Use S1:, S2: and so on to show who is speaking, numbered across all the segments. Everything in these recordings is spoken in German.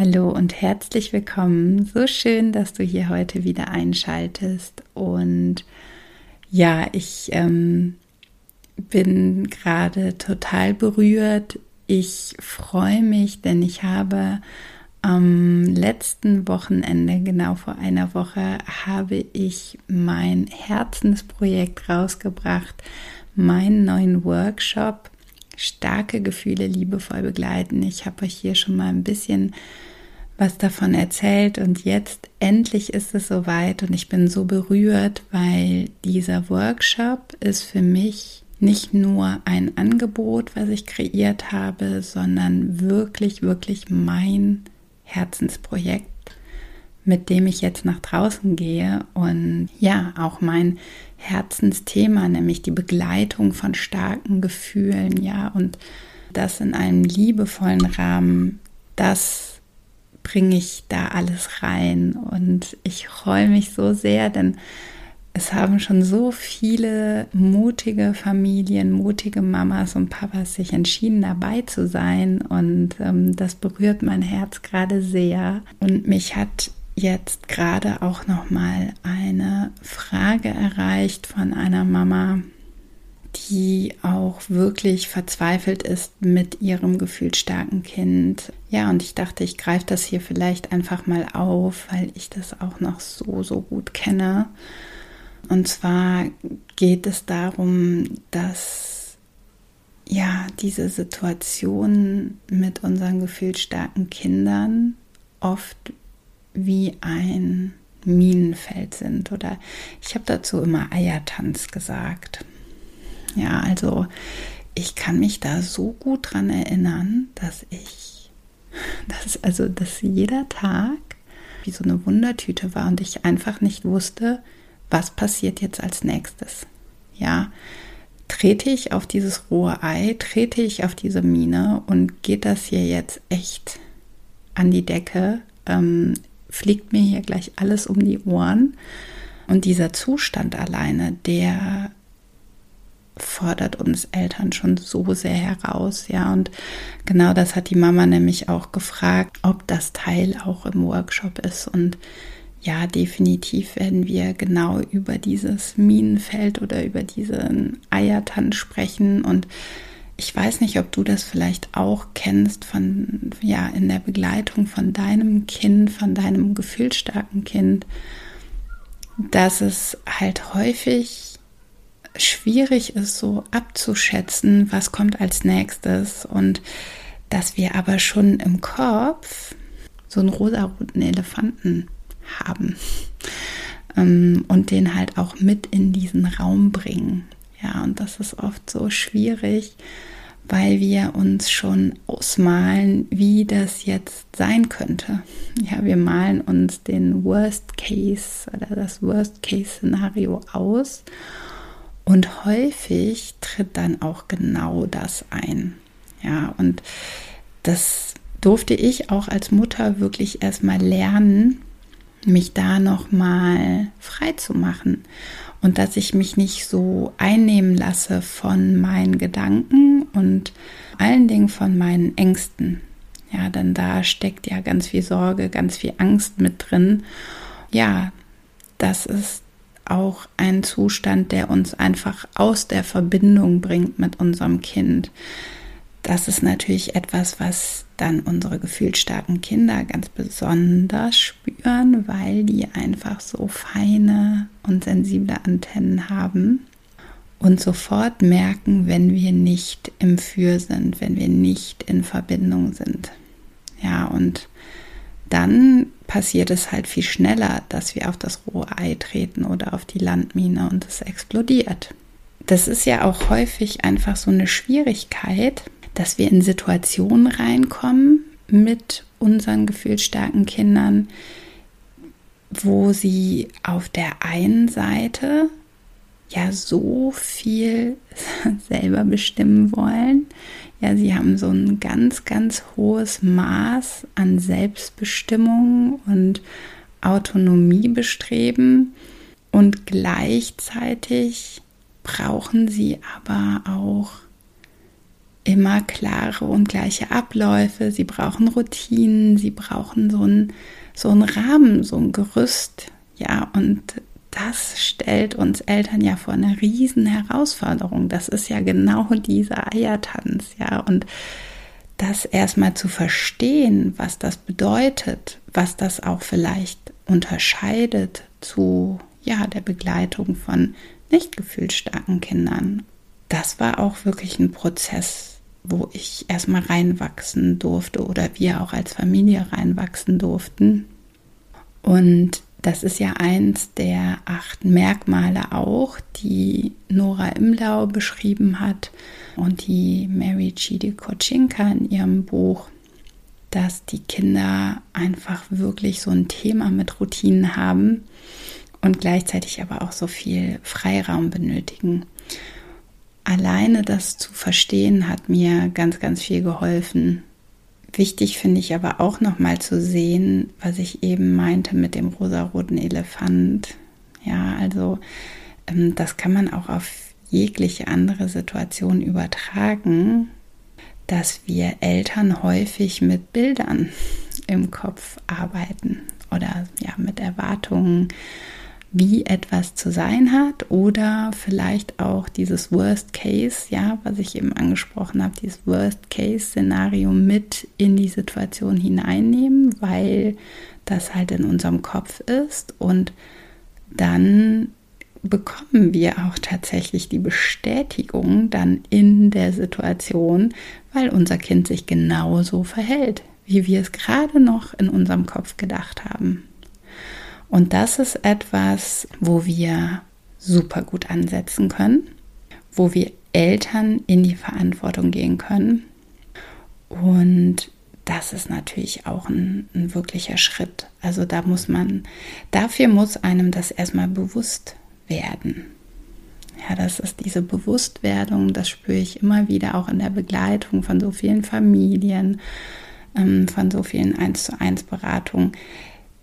S1: Hallo und herzlich willkommen. So schön, dass du hier heute wieder einschaltest. Und ja, ich ähm, bin gerade total berührt. Ich freue mich, denn ich habe am letzten Wochenende, genau vor einer Woche, habe ich mein Herzensprojekt rausgebracht, meinen neuen Workshop starke Gefühle liebevoll begleiten. Ich habe euch hier schon mal ein bisschen was davon erzählt und jetzt endlich ist es soweit und ich bin so berührt, weil dieser Workshop ist für mich nicht nur ein Angebot, was ich kreiert habe, sondern wirklich, wirklich mein Herzensprojekt, mit dem ich jetzt nach draußen gehe und ja, auch mein Herzensthema, nämlich die Begleitung von starken Gefühlen, ja, und das in einem liebevollen Rahmen, das bringe ich da alles rein. Und ich freue mich so sehr, denn es haben schon so viele mutige Familien, mutige Mamas und Papas sich entschieden, dabei zu sein. Und ähm, das berührt mein Herz gerade sehr. Und mich hat jetzt gerade auch noch mal eine Frage erreicht von einer Mama, die auch wirklich verzweifelt ist mit ihrem gefühlsstarken Kind. Ja, und ich dachte, ich greife das hier vielleicht einfach mal auf, weil ich das auch noch so, so gut kenne. Und zwar geht es darum, dass ja, diese Situationen mit unseren gefühlsstarken Kindern oft wie ein Minenfeld sind. Oder ich habe dazu immer Eiertanz gesagt. Ja, also ich kann mich da so gut dran erinnern, dass ich, dass also, dass jeder Tag wie so eine Wundertüte war und ich einfach nicht wusste, was passiert jetzt als nächstes. Ja, trete ich auf dieses rohe Ei, trete ich auf diese Mine und geht das hier jetzt echt an die Decke, ähm, fliegt mir hier gleich alles um die Ohren. Und dieser Zustand alleine, der fordert uns Eltern schon so sehr heraus, ja. Und genau das hat die Mama nämlich auch gefragt, ob das Teil auch im Workshop ist. Und ja, definitiv werden wir genau über dieses Minenfeld oder über diesen Eiertanz sprechen. Und ich weiß nicht, ob du das vielleicht auch kennst von, ja, in der Begleitung von deinem Kind, von deinem gefühlsstarken Kind, dass es halt häufig schwierig ist, so abzuschätzen, was kommt als nächstes und dass wir aber schon im Kopf so einen rosaroten Elefanten haben ähm, und den halt auch mit in diesen Raum bringen. Ja, und das ist oft so schwierig, weil wir uns schon ausmalen, wie das jetzt sein könnte. Ja, wir malen uns den Worst Case oder das Worst Case Szenario aus und häufig tritt dann auch genau das ein. Ja, und das durfte ich auch als Mutter wirklich erstmal lernen, mich da nochmal frei zu machen und dass ich mich nicht so einnehmen lasse von meinen Gedanken und allen Dingen von meinen Ängsten. Ja, denn da steckt ja ganz viel Sorge, ganz viel Angst mit drin. Ja, das ist auch ein Zustand, der uns einfach aus der Verbindung bringt mit unserem Kind. Das ist natürlich etwas, was dann unsere gefühlsstarken Kinder ganz besonders spüren, weil die einfach so feine und sensible Antennen haben und sofort merken, wenn wir nicht im Für sind, wenn wir nicht in Verbindung sind. Ja, und dann passiert es halt viel schneller, dass wir auf das rohe Ei treten oder auf die Landmine und es explodiert. das ist ja auch häufig einfach so eine Schwierigkeit, dass wir in Situationen reinkommen mit unseren gefühlsstarken Kindern, wo sie auf der einen Seite ja so viel selber bestimmen wollen. Ja, sie haben so ein ganz, ganz hohes Maß an Selbstbestimmung und Autonomie bestreben. Und gleichzeitig brauchen sie aber auch immer klare und gleiche Abläufe, sie brauchen Routinen, sie brauchen so einen so einen Rahmen, so ein Gerüst, ja, und das stellt uns Eltern ja vor eine riesen Herausforderung. Das ist ja genau dieser Eiertanz, ja, und das erstmal zu verstehen, was das bedeutet, was das auch vielleicht unterscheidet zu ja, der Begleitung von nicht gefühlsstarken Kindern. Das war auch wirklich ein Prozess, wo ich erstmal reinwachsen durfte oder wir auch als Familie reinwachsen durften. Und das ist ja eins der acht Merkmale auch, die Nora Imlau beschrieben hat und die Mary Chidi Kochinka in ihrem Buch, dass die Kinder einfach wirklich so ein Thema mit Routinen haben und gleichzeitig aber auch so viel Freiraum benötigen. Alleine das zu verstehen hat mir ganz, ganz viel geholfen. Wichtig finde ich aber auch noch mal zu sehen, was ich eben meinte mit dem rosaroten Elefant. Ja, also ähm, das kann man auch auf jegliche andere Situation übertragen, dass wir Eltern häufig mit Bildern im Kopf arbeiten oder ja mit Erwartungen wie etwas zu sein hat oder vielleicht auch dieses Worst Case, ja, was ich eben angesprochen habe, dieses Worst Case Szenario mit in die Situation hineinnehmen, weil das halt in unserem Kopf ist und dann bekommen wir auch tatsächlich die Bestätigung dann in der Situation, weil unser Kind sich genauso verhält, wie wir es gerade noch in unserem Kopf gedacht haben. Und das ist etwas, wo wir super gut ansetzen können, wo wir Eltern in die Verantwortung gehen können. Und das ist natürlich auch ein, ein, wirklicher Schritt. Also da muss man, dafür muss einem das erstmal bewusst werden. Ja, das ist diese Bewusstwerdung, das spüre ich immer wieder auch in der Begleitung von so vielen Familien, ähm, von so vielen 1 zu 1 Beratungen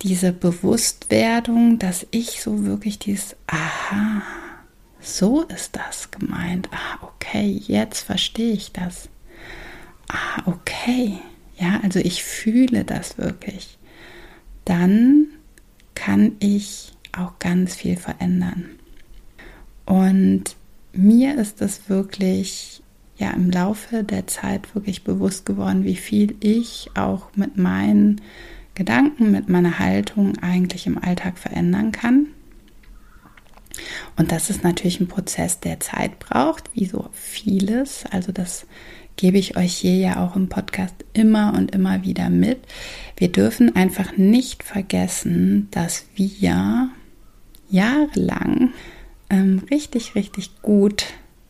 S1: diese Bewusstwerdung, dass ich so wirklich dieses Aha, so ist das gemeint. Ah, okay, jetzt verstehe ich das. Ah, okay. Ja, also ich fühle das wirklich. Dann kann ich auch ganz viel verändern. Und mir ist es wirklich ja im Laufe der Zeit wirklich bewusst geworden, wie viel ich auch mit meinen Gedanken, mit meiner Haltung eigentlich im Alltag verändern kann. Und das ist natürlich ein Prozess, der Zeit braucht, wie so vieles. Also das gebe ich euch hier ja auch im Podcast immer und immer wieder mit. Wir dürfen einfach nicht vergessen, dass wir jahrelang ähm, richtig, richtig gut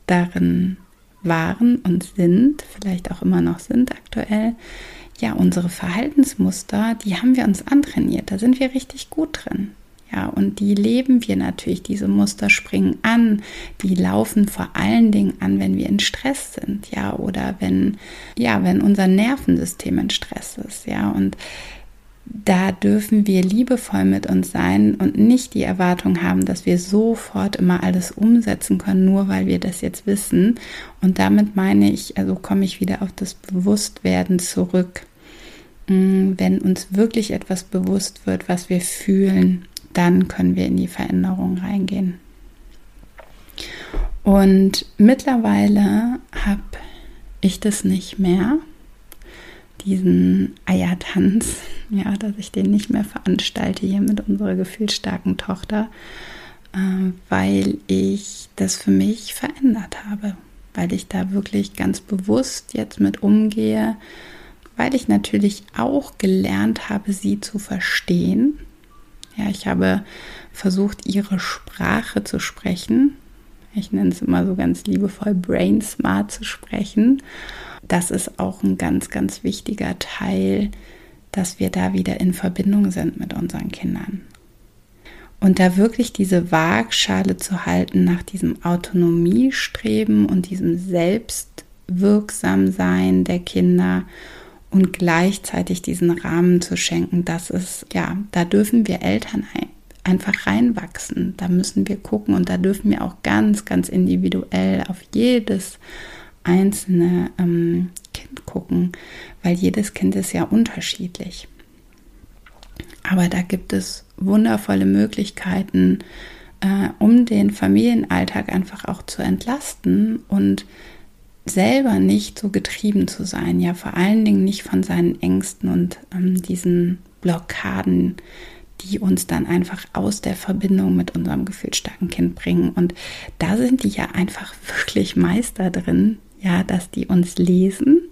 S1: darin waren und sind, vielleicht auch immer noch sind aktuell, ja, unsere Verhaltensmuster, die haben wir uns antrainiert. Da sind wir richtig gut drin. Ja, und die leben wir natürlich. Diese Muster springen an. Die laufen vor allen Dingen an, wenn wir in Stress sind. Ja, oder wenn, ja, wenn unser Nervensystem in Stress ist. Ja, und da dürfen wir liebevoll mit uns sein und nicht die Erwartung haben, dass wir sofort immer alles umsetzen können, nur weil wir das jetzt wissen. Und damit meine ich, also komme ich wieder auf das Bewusstwerden zurück. Mm, wenn uns wirklich etwas bewusst wird, was wir fühlen, dann können wir in die Veränderung reingehen. Und mittlerweile habe ich das nicht mehr, diesen Eiertanz, ja, dass ich den nicht mehr veranstalte hier mit unserer gefühlsstarken Tochter, äh, weil ich das für mich verändert habe, weil ich da wirklich ganz bewusst jetzt mit umgehe weil ich natürlich auch gelernt habe, sie zu verstehen. Ja, ich habe versucht, ihre Sprache zu sprechen. Ich nenne es immer so ganz liebevoll, Brain Smart zu sprechen. Das ist auch ein ganz, ganz wichtiger Teil, dass wir da wieder in Verbindung sind mit unseren Kindern. Und da wirklich diese Waagschale zu halten nach diesem Autonomiestreben und diesem Selbstwirksamsein der Kinder und gleichzeitig diesen Rahmen zu schenken, das ist, ja, da dürfen wir Eltern einfach reinwachsen. Da müssen wir gucken und da dürfen wir auch ganz, ganz individuell auf jedes einzelne ähm, Kind gucken, weil jedes Kind ist ja unterschiedlich. Aber da gibt es wundervolle Möglichkeiten, äh, um den Familienalltag einfach auch zu entlasten und selber nicht so getrieben zu sein, ja vor allen Dingen nicht von seinen Ängsten und ähm, diesen Blockaden, die uns dann einfach aus der Verbindung mit unserem gefühlsstarken Kind bringen. Und da sind die ja einfach wirklich Meister drin, ja, dass die uns lesen,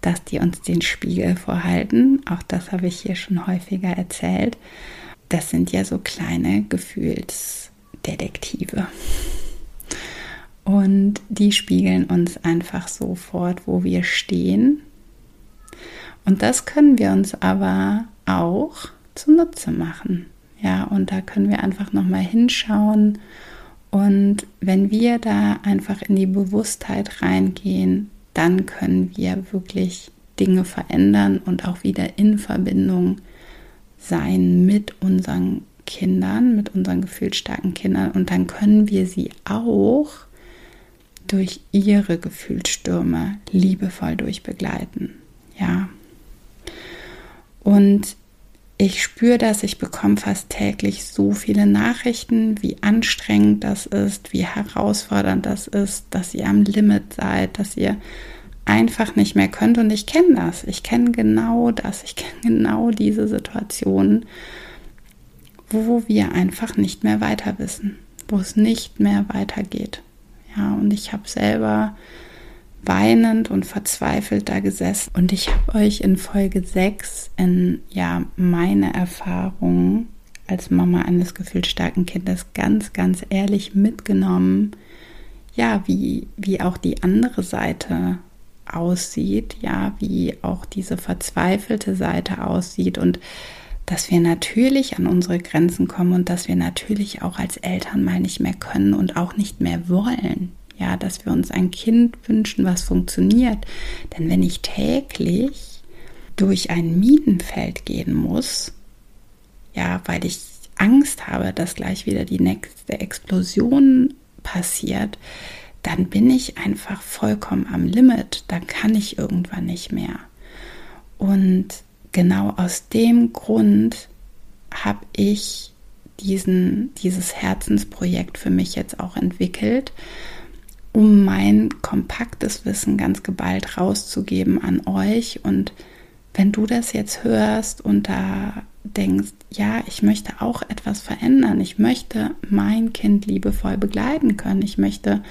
S1: dass die uns den Spiegel vorhalten. Auch das habe ich hier schon häufiger erzählt. Das sind ja so kleine Gefühlsdetektive. Und die spiegeln uns einfach sofort, wo wir stehen. Und das können wir uns aber auch zunutze machen. Ja, und da können wir einfach nochmal hinschauen. Und wenn wir da einfach in die Bewusstheit reingehen, dann können wir wirklich Dinge verändern und auch wieder in Verbindung sein mit unseren Kindern, mit unseren gefühlsstarken Kindern. Und dann können wir sie auch durch ihre Gefühlsstürme liebevoll durchbegleiten. Ja. Und ich spüre das, ich bekomme fast täglich so viele Nachrichten, wie anstrengend das ist, wie herausfordernd das ist, dass ihr am Limit seid, dass ihr einfach nicht mehr könnt. Und ich kenne das. Ich kenne genau das. Ich kenne genau diese Situation, wo wir einfach nicht mehr weiter wissen, wo es nicht mehr weitergeht. Ja, und ich habe selber weinend und verzweifelt da gesessen. Und ich habe euch in Folge 6 in ja meine Erfahrungen als Mama eines gefühlsstarken Kindes ganz, ganz ehrlich mitgenommen, ja, wie, wie auch die andere Seite aussieht, ja, wie auch diese verzweifelte Seite aussieht und dass wir natürlich an unsere Grenzen kommen und dass wir natürlich auch als Eltern mal nicht mehr können und auch nicht mehr wollen ja, dass wir uns ein Kind wünschen, was funktioniert. Denn wenn ich täglich durch ein Minenfeld gehen muss, ja, weil ich Angst habe, dass gleich wieder die nächste Explosion passiert, dann bin ich einfach vollkommen am Limit. Dann kann ich irgendwann nicht mehr. Und genau aus dem Grund habe ich diesen, dieses Herzensprojekt für mich jetzt auch entwickelt, um mein kompaktes Wissen ganz geballt rauszugeben an euch. Und wenn du das jetzt hörst und da denkst, ja, ich möchte auch etwas verändern, ich möchte mein Kind liebevoll begleiten können, ich möchte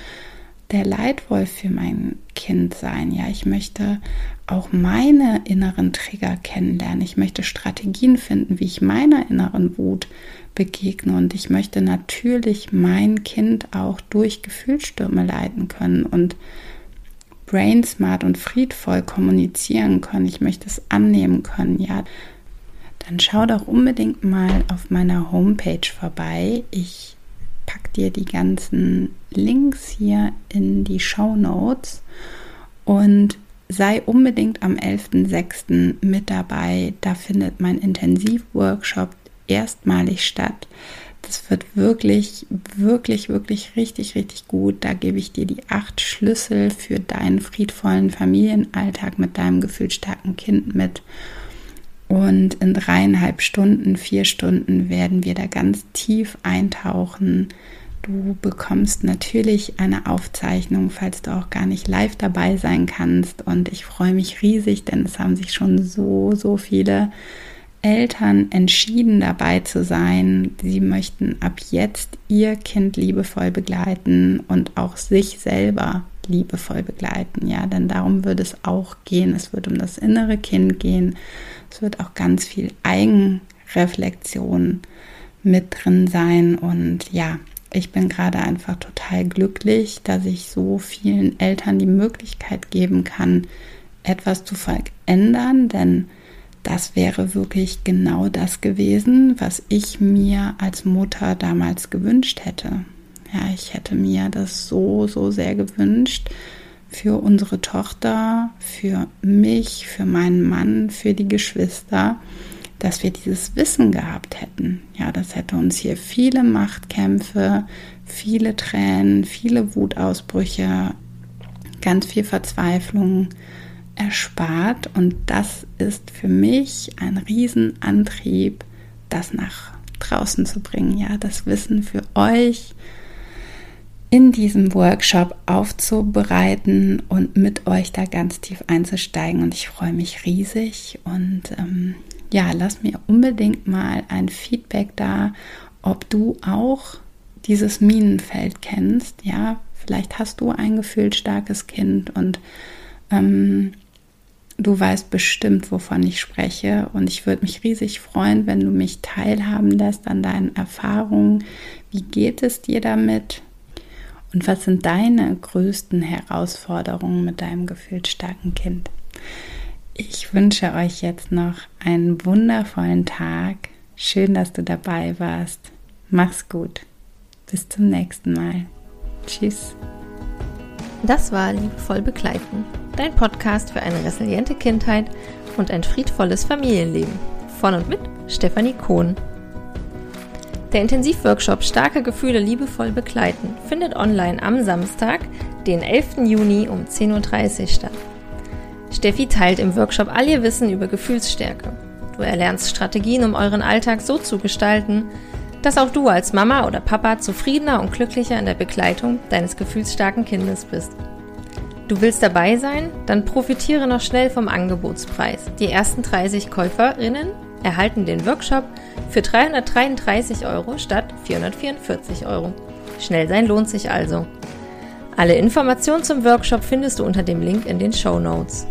S1: der Leitwolf für mein Kind sein, ja, ich möchte auch meine inneren Trigger kennenlernen, ich möchte Strategien finden, wie ich meiner inneren Wut begegne. Und ich möchte natürlich mein Kind auch durch Gefühlsstürme leiten können und brain smart und friedvoll kommunizieren können. Ich möchte es annehmen können, ja. Dann schau doch unbedingt mal auf meiner Homepage vorbei. Ich packe dir die ganzen Links hier in die Show Notes und sei unbedingt am 11.06. mit dabei. Da findet mein Intensivworkshop erstmalig statt. Das wird wirklich, wirklich, wirklich richtig, richtig gut. Da gebe ich dir die acht Schlüssel für deinen friedvollen Familienalltag mit deinem gefühlsstarken Kind mit. Und in dreieinhalb Stunden, vier Stunden werden wir da ganz tief eintauchen. Du bekommst natürlich eine Aufzeichnung, falls du auch gar nicht live dabei sein kannst. Und ich freue mich riesig, denn es haben sich schon so, so viele Eltern entschieden dabei zu sein. Sie möchten ab jetzt ihr Kind liebevoll begleiten und auch sich selber liebevoll begleiten. Ja, denn darum wird es auch gehen. Es wird um das innere Kind gehen. Es wird auch ganz viel Eigenreflexion mit drin sein. Und ja, ich bin gerade einfach total glücklich, dass ich so vielen Eltern die Möglichkeit geben kann, etwas zu verändern, denn das wäre wirklich genau das gewesen, was ich mir als Mutter damals gewünscht hätte. Ja, ich hätte mir das so, so sehr gewünscht für unsere Tochter, für mich, für meinen Mann, für die Geschwister, dass wir dieses Wissen gehabt hätten. Ja, das hätte uns hier viele Machtkämpfe, viele Tränen, viele Wutausbrüche, ganz viel Verzweiflung erspart. Und das ist für mich ein Riesenantrieb, das nach draußen zu bringen. Ja, das Wissen für euch in diesem Workshop aufzubereiten und mit euch da ganz tief einzusteigen. Und ich freue mich riesig. Und ähm, ja, lass mir unbedingt mal ein Feedback da, ob du auch dieses Minenfeld kennst. Ja, vielleicht hast du ein gefühlt starkes Kind und ähm, du weißt bestimmt, wovon ich spreche. Und ich würde mich riesig freuen, wenn du mich teilhaben lässt an deinen Erfahrungen. Wie geht es dir damit? Und was sind deine größten Herausforderungen mit deinem gefühlt starken Kind? Ich wünsche euch jetzt noch einen wundervollen Tag. Schön, dass du dabei warst. Mach's gut. Bis zum nächsten Mal. Tschüss.
S2: Das war Liebevoll Begleiten, dein Podcast für eine resiliente Kindheit und ein friedvolles Familienleben. Von und mit Stefanie Kohn. Der Intensivworkshop Starke Gefühle liebevoll begleiten findet online am Samstag, den 11. Juni um 10.30 Uhr statt. Steffi teilt im Workshop all ihr Wissen über Gefühlsstärke. Du erlernst Strategien, um euren Alltag so zu gestalten, dass auch du als Mama oder Papa zufriedener und glücklicher in der Begleitung deines gefühlsstarken Kindes bist. Du willst dabei sein? Dann profitiere noch schnell vom Angebotspreis. Die ersten 30 Käuferinnen erhalten den Workshop für 333 Euro statt 444 Euro. Schnell sein lohnt sich also. Alle Informationen zum Workshop findest du unter dem Link in den Show Notes.